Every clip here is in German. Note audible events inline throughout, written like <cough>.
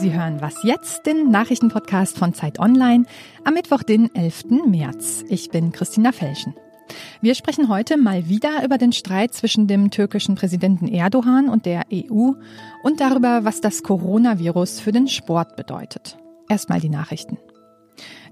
Sie hören Was jetzt, den Nachrichtenpodcast von Zeit Online am Mittwoch, den 11. März. Ich bin Christina Felschen. Wir sprechen heute mal wieder über den Streit zwischen dem türkischen Präsidenten Erdogan und der EU und darüber, was das Coronavirus für den Sport bedeutet. Erstmal die Nachrichten.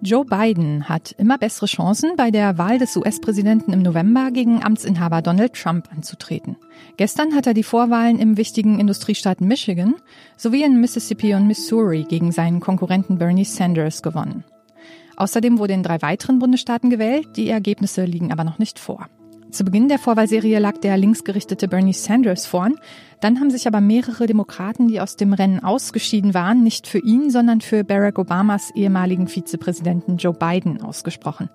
Joe Biden hat immer bessere Chancen, bei der Wahl des US-Präsidenten im November gegen Amtsinhaber Donald Trump anzutreten. Gestern hat er die Vorwahlen im wichtigen Industriestaat Michigan sowie in Mississippi und Missouri gegen seinen Konkurrenten Bernie Sanders gewonnen. Außerdem wurde in drei weiteren Bundesstaaten gewählt, die Ergebnisse liegen aber noch nicht vor. Zu Beginn der Vorwahlserie lag der linksgerichtete Bernie Sanders vorn. Dann haben sich aber mehrere Demokraten, die aus dem Rennen ausgeschieden waren, nicht für ihn, sondern für Barack Obamas ehemaligen Vizepräsidenten Joe Biden ausgesprochen.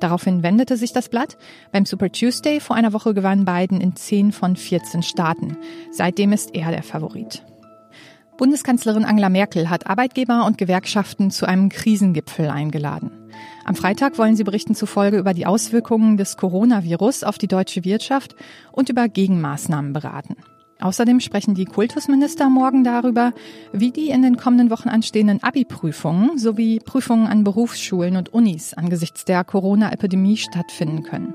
Daraufhin wendete sich das Blatt. Beim Super Tuesday vor einer Woche gewann Biden in 10 von 14 Staaten. Seitdem ist er der Favorit. Bundeskanzlerin Angela Merkel hat Arbeitgeber und Gewerkschaften zu einem Krisengipfel eingeladen. Am Freitag wollen sie berichten zufolge über die Auswirkungen des Coronavirus auf die deutsche Wirtschaft und über Gegenmaßnahmen beraten. Außerdem sprechen die Kultusminister morgen darüber, wie die in den kommenden Wochen anstehenden Abi-Prüfungen sowie Prüfungen an Berufsschulen und Unis angesichts der Corona-Epidemie stattfinden können.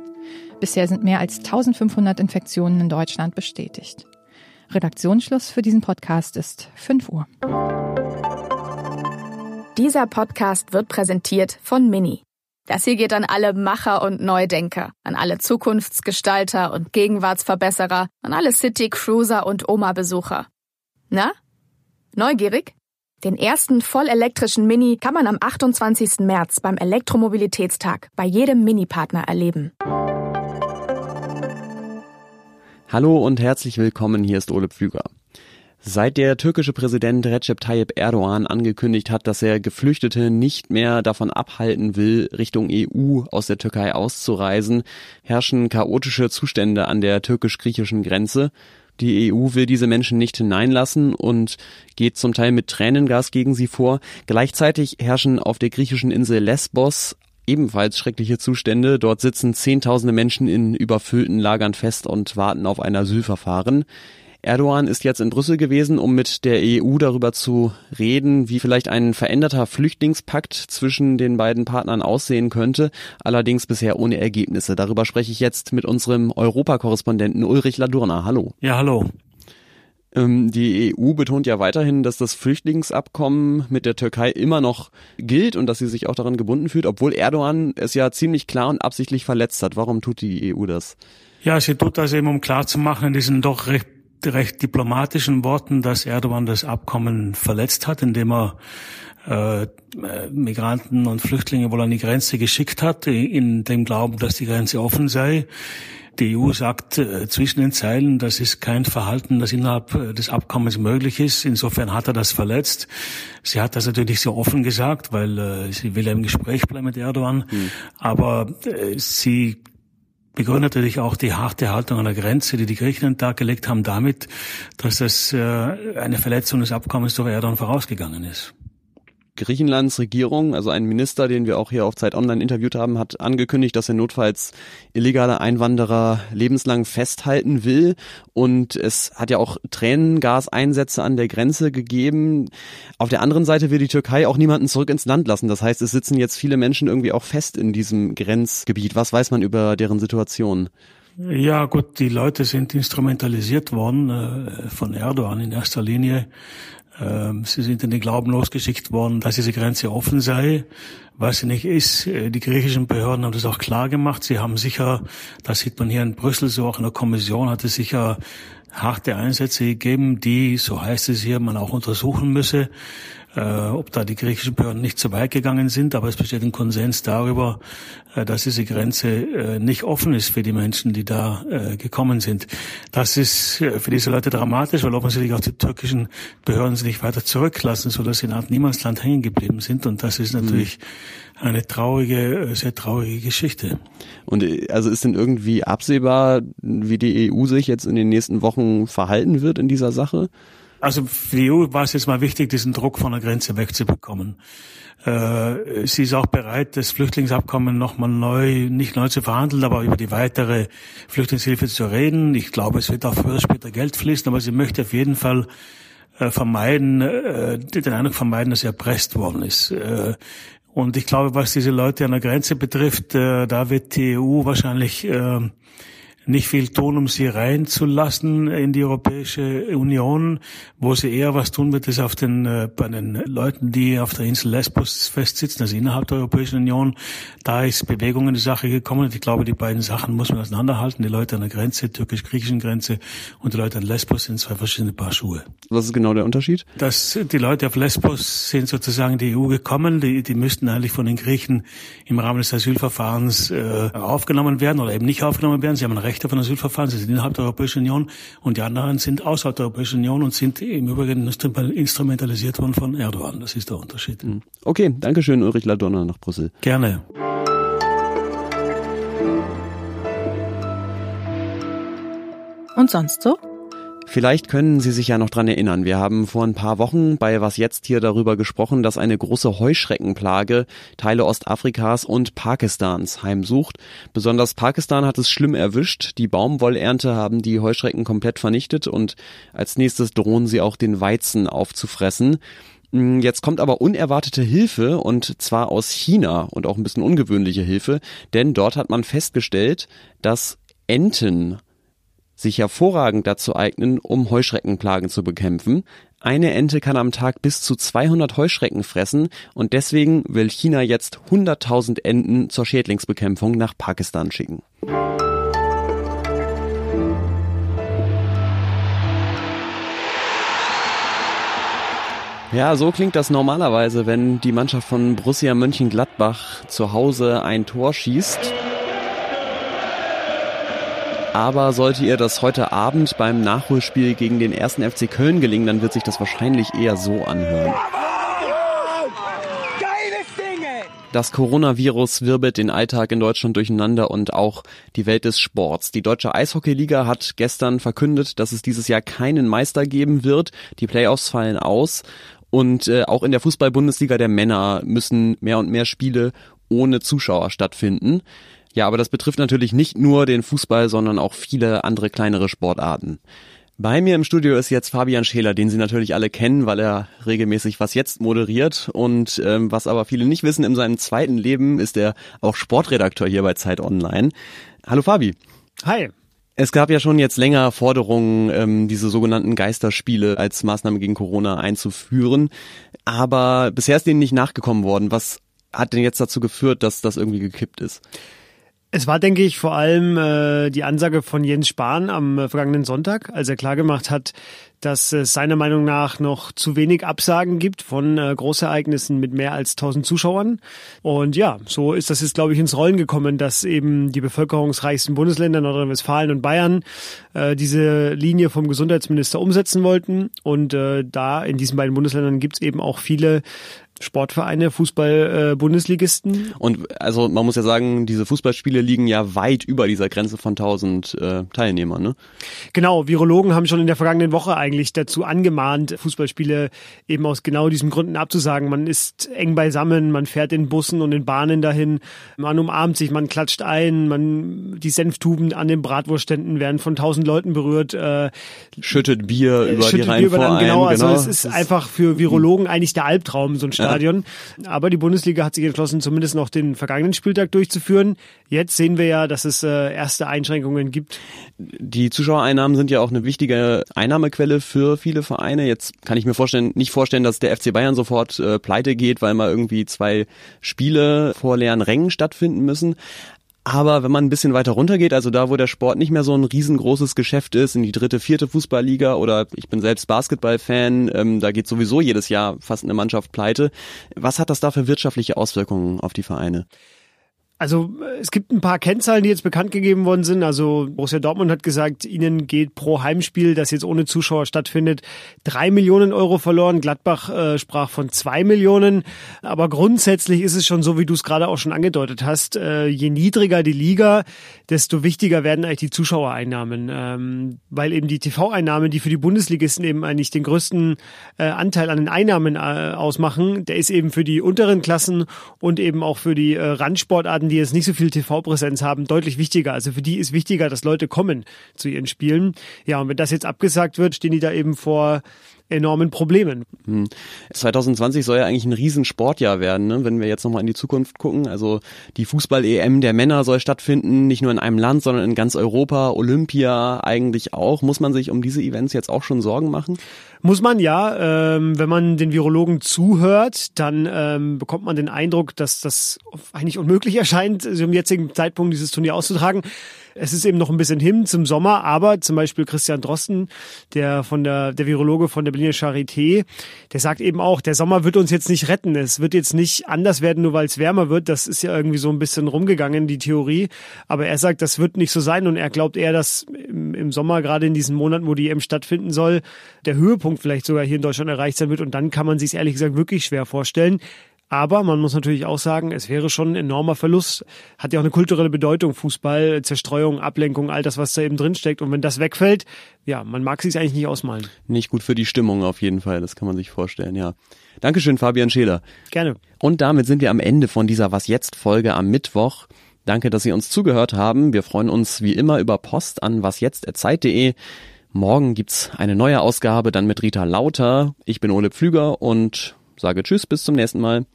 Bisher sind mehr als 1500 Infektionen in Deutschland bestätigt. Redaktionsschluss für diesen Podcast ist 5 Uhr. Dieser Podcast wird präsentiert von Mini. Das hier geht an alle Macher und Neudenker, an alle Zukunftsgestalter und Gegenwartsverbesserer, an alle City-Cruiser und Oma-Besucher. Na? Neugierig? Den ersten vollelektrischen Mini kann man am 28. März beim Elektromobilitätstag bei jedem Mini-Partner erleben. Hallo und herzlich willkommen, hier ist Ole Pflüger. Seit der türkische Präsident Recep Tayyip Erdogan angekündigt hat, dass er Geflüchtete nicht mehr davon abhalten will, Richtung EU aus der Türkei auszureisen, herrschen chaotische Zustände an der türkisch-griechischen Grenze. Die EU will diese Menschen nicht hineinlassen und geht zum Teil mit Tränengas gegen sie vor. Gleichzeitig herrschen auf der griechischen Insel Lesbos ebenfalls schreckliche Zustände. Dort sitzen Zehntausende Menschen in überfüllten Lagern fest und warten auf ein Asylverfahren. Erdogan ist jetzt in Brüssel gewesen, um mit der EU darüber zu reden, wie vielleicht ein veränderter Flüchtlingspakt zwischen den beiden Partnern aussehen könnte, allerdings bisher ohne Ergebnisse. Darüber spreche ich jetzt mit unserem Europakorrespondenten Ulrich Ladurna. Hallo. Ja, hallo. Ähm, die EU betont ja weiterhin, dass das Flüchtlingsabkommen mit der Türkei immer noch gilt und dass sie sich auch daran gebunden fühlt, obwohl Erdogan es ja ziemlich klar und absichtlich verletzt hat. Warum tut die EU das? Ja, sie tut das eben, um klarzumachen, in diesen doch recht recht diplomatischen Worten, dass Erdogan das Abkommen verletzt hat, indem er äh, Migranten und Flüchtlinge wohl an die Grenze geschickt hat, in dem Glauben, dass die Grenze offen sei. Die EU sagt äh, zwischen den Zeilen, das ist kein Verhalten, das innerhalb äh, des Abkommens möglich ist. Insofern hat er das verletzt. Sie hat das natürlich sehr offen gesagt, weil äh, sie will ja im Gespräch bleiben mit Erdogan. Mhm. Aber äh, sie begründete sich auch die harte Haltung an der Grenze, die die Griechen an den Tag gelegt haben, damit, dass das äh, eine Verletzung des Abkommens durch Erdogan vorausgegangen ist. Griechenlands Regierung, also ein Minister, den wir auch hier auf Zeit Online interviewt haben, hat angekündigt, dass er notfalls illegale Einwanderer lebenslang festhalten will. Und es hat ja auch Tränengaseinsätze an der Grenze gegeben. Auf der anderen Seite will die Türkei auch niemanden zurück ins Land lassen. Das heißt, es sitzen jetzt viele Menschen irgendwie auch fest in diesem Grenzgebiet. Was weiß man über deren Situation? Ja, gut, die Leute sind instrumentalisiert worden äh, von Erdogan in erster Linie. Ähm, sie sind in den Glauben losgeschickt worden, dass diese Grenze offen sei, was sie nicht ist. Äh, die griechischen Behörden haben das auch klar gemacht. Sie haben sicher, das sieht man hier in Brüssel, so auch in der Kommission, hat es sicher harte Einsätze gegeben, die, so heißt es hier, man auch untersuchen müsse äh, ob da die griechischen Behörden nicht zu weit gegangen sind, aber es besteht ein Konsens darüber, äh, dass diese Grenze äh, nicht offen ist für die Menschen, die da äh, gekommen sind. Das ist äh, für diese Leute dramatisch, weil offensichtlich auch die türkischen Behörden sie nicht weiter zurücklassen, sodass sie in Art Niemandsland hängen geblieben sind. Und das ist natürlich mhm. eine traurige, äh, sehr traurige Geschichte. Und äh, also ist denn irgendwie absehbar, wie die EU sich jetzt in den nächsten Wochen verhalten wird in dieser Sache? Also für die EU war es jetzt mal wichtig, diesen Druck von der Grenze wegzubekommen. Äh, sie ist auch bereit, das Flüchtlingsabkommen nochmal neu, nicht neu zu verhandeln, aber über die weitere Flüchtlingshilfe zu reden. Ich glaube, es wird auch früher oder später Geld fließen, aber sie möchte auf jeden Fall äh, vermeiden, äh, den Eindruck vermeiden, dass er erpresst worden ist. Äh, und ich glaube, was diese Leute an der Grenze betrifft, äh, da wird die EU wahrscheinlich äh, nicht viel tun, um sie reinzulassen in die Europäische Union. Wo sie eher was tun wird, ist auf den, äh, bei den Leuten, die auf der Insel Lesbos festsitzen, also innerhalb der Europäischen Union. Da ist Bewegung in die Sache gekommen und ich glaube, die beiden Sachen muss man auseinanderhalten. Die Leute an der Grenze, türkisch-griechischen Grenze und die Leute an Lesbos sind zwei verschiedene Paar Schuhe. Was ist genau der Unterschied? Das, die Leute auf Lesbos sind sozusagen die EU gekommen. Die, die müssten eigentlich von den Griechen im Rahmen des Asylverfahrens äh, aufgenommen werden oder eben nicht aufgenommen werden. Sie haben ein Recht auf ein Asylverfahren. Sie sind innerhalb der Europäischen Union und die anderen sind außerhalb der Europäischen Union und sind im Übrigen instrumentalisiert worden von Erdogan. Das ist der Unterschied. Hm. Okay, danke schön, Ulrich Ladonna nach Brüssel. Gerne. Und sonst so? Vielleicht können Sie sich ja noch dran erinnern. Wir haben vor ein paar Wochen bei Was jetzt hier darüber gesprochen, dass eine große Heuschreckenplage Teile Ostafrikas und Pakistans heimsucht. Besonders Pakistan hat es schlimm erwischt. Die Baumwollernte haben die Heuschrecken komplett vernichtet und als nächstes drohen sie auch den Weizen aufzufressen. Hm, jetzt kommt aber unerwartete Hilfe und zwar aus China und auch ein bisschen ungewöhnliche Hilfe, denn dort hat man festgestellt, dass Enten sich hervorragend dazu eignen, um Heuschreckenplagen zu bekämpfen. Eine Ente kann am Tag bis zu 200 Heuschrecken fressen und deswegen will China jetzt 100.000 Enten zur Schädlingsbekämpfung nach Pakistan schicken. Ja, so klingt das normalerweise, wenn die Mannschaft von Borussia Mönchengladbach zu Hause ein Tor schießt. Aber sollte ihr das heute Abend beim Nachholspiel gegen den ersten FC Köln gelingen, dann wird sich das wahrscheinlich eher so anhören. Das Coronavirus wirbelt den Alltag in Deutschland durcheinander und auch die Welt des Sports. Die Deutsche Eishockeyliga hat gestern verkündet, dass es dieses Jahr keinen Meister geben wird. Die Playoffs fallen aus. Und äh, auch in der Fußball-Bundesliga der Männer müssen mehr und mehr Spiele ohne Zuschauer stattfinden. Ja, aber das betrifft natürlich nicht nur den Fußball, sondern auch viele andere kleinere Sportarten. Bei mir im Studio ist jetzt Fabian Scheler, den Sie natürlich alle kennen, weil er regelmäßig was jetzt moderiert. Und ähm, was aber viele nicht wissen, in seinem zweiten Leben ist er auch Sportredakteur hier bei Zeit Online. Hallo Fabi. Hi. Es gab ja schon jetzt länger Forderungen, ähm, diese sogenannten Geisterspiele als Maßnahme gegen Corona einzuführen. Aber bisher ist denen nicht nachgekommen worden. Was hat denn jetzt dazu geführt, dass das irgendwie gekippt ist? Es war, denke ich, vor allem äh, die Ansage von Jens Spahn am äh, vergangenen Sonntag, als er klargemacht hat, dass es seiner Meinung nach noch zu wenig Absagen gibt von äh, Großereignissen mit mehr als 1000 Zuschauern. Und ja, so ist das jetzt, glaube ich, ins Rollen gekommen, dass eben die bevölkerungsreichsten Bundesländer Nordrhein-Westfalen und Bayern äh, diese Linie vom Gesundheitsminister umsetzen wollten. Und äh, da in diesen beiden Bundesländern gibt es eben auch viele Sportvereine, Fußball-Bundesligisten. Äh, und also man muss ja sagen, diese Fußballspiele liegen ja weit über dieser Grenze von 1000 äh, Teilnehmern. Ne? Genau, Virologen haben schon in der vergangenen Woche eigentlich dazu angemahnt, Fußballspiele eben aus genau diesen Gründen abzusagen. Man ist eng beisammen, man fährt in Bussen und in Bahnen dahin, man umarmt sich, man klatscht ein, man die Senftuben an den Bratwurstständen werden von 1000 Leuten berührt. Äh, schüttet Bier über schüttet die Reihen Bier über dann, genau, also genau. es ist einfach für Virologen eigentlich der Albtraum, so ein Stadion. Stadion. Aber die Bundesliga hat sich entschlossen, zumindest noch den vergangenen Spieltag durchzuführen. Jetzt sehen wir ja, dass es äh, erste Einschränkungen gibt. Die Zuschauereinnahmen sind ja auch eine wichtige Einnahmequelle für viele Vereine. Jetzt kann ich mir vorstellen, nicht vorstellen, dass der FC Bayern sofort äh, pleite geht, weil mal irgendwie zwei Spiele vor leeren Rängen stattfinden müssen. Aber wenn man ein bisschen weiter runtergeht, also da, wo der Sport nicht mehr so ein riesengroßes Geschäft ist, in die dritte, vierte Fußballliga oder ich bin selbst Basketballfan, ähm, da geht sowieso jedes Jahr fast eine Mannschaft pleite. Was hat das da für wirtschaftliche Auswirkungen auf die Vereine? Also es gibt ein paar Kennzahlen, die jetzt bekannt gegeben worden sind. Also Borussia Dortmund hat gesagt, ihnen geht pro Heimspiel, das jetzt ohne Zuschauer stattfindet, drei Millionen Euro verloren. Gladbach äh, sprach von zwei Millionen. Aber grundsätzlich ist es schon so, wie du es gerade auch schon angedeutet hast. Äh, je niedriger die Liga, desto wichtiger werden eigentlich die Zuschauereinnahmen, ähm, weil eben die TV-Einnahmen, die für die Bundesligisten eben eigentlich den größten äh, Anteil an den Einnahmen äh, ausmachen, der ist eben für die unteren Klassen und eben auch für die äh, Randsportarten die jetzt nicht so viel TV-Präsenz haben, deutlich wichtiger. Also für die ist wichtiger, dass Leute kommen zu ihren Spielen. Ja, und wenn das jetzt abgesagt wird, stehen die da eben vor enormen Problemen. 2020 hm. soll ja eigentlich ein Riesensportjahr werden, ne? wenn wir jetzt nochmal in die Zukunft gucken. Also die Fußball-EM der Männer soll stattfinden, nicht nur in einem Land, sondern in ganz Europa, Olympia eigentlich auch. Muss man sich um diese Events jetzt auch schon Sorgen machen? Muss man ja. Ähm, wenn man den Virologen zuhört, dann ähm, bekommt man den Eindruck, dass das eigentlich unmöglich erscheint, zum jetzigen Zeitpunkt dieses Turnier auszutragen. Es ist eben noch ein bisschen hin zum Sommer, aber zum Beispiel Christian Drosten, der von der, der Virologe von der Berliner Charité, der sagt eben auch, der Sommer wird uns jetzt nicht retten. Es wird jetzt nicht anders werden, nur weil es wärmer wird. Das ist ja irgendwie so ein bisschen rumgegangen, die Theorie. Aber er sagt, das wird nicht so sein und er glaubt eher, dass im, im Sommer, gerade in diesen Monaten, wo die EM stattfinden soll, der Höhepunkt vielleicht sogar hier in Deutschland erreicht sein wird. Und dann kann man sich ehrlich gesagt wirklich schwer vorstellen. Aber man muss natürlich auch sagen, es wäre schon ein enormer Verlust. Hat ja auch eine kulturelle Bedeutung, Fußball, Zerstreuung, Ablenkung, all das, was da eben drin steckt. Und wenn das wegfällt, ja, man mag sich eigentlich nicht ausmalen. Nicht gut für die Stimmung auf jeden Fall, das kann man sich vorstellen, ja. Dankeschön, Fabian Scheler. Gerne. Und damit sind wir am Ende von dieser Was jetzt Folge am Mittwoch. Danke, dass Sie uns zugehört haben. Wir freuen uns wie immer über Post an wasjetzt.zeit.de. Morgen gibt's eine neue Ausgabe, dann mit Rita Lauter. Ich bin Ole Pflüger und sage Tschüss, bis zum nächsten Mal.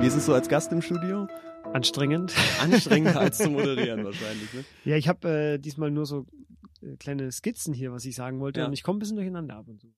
Wie ist es so als Gast im Studio? Anstrengend. <laughs> Anstrengender als zu moderieren wahrscheinlich. Ne? Ja, ich habe äh, diesmal nur so äh, kleine Skizzen hier, was ich sagen wollte, ja. und ich komme ein bisschen durcheinander ab und so.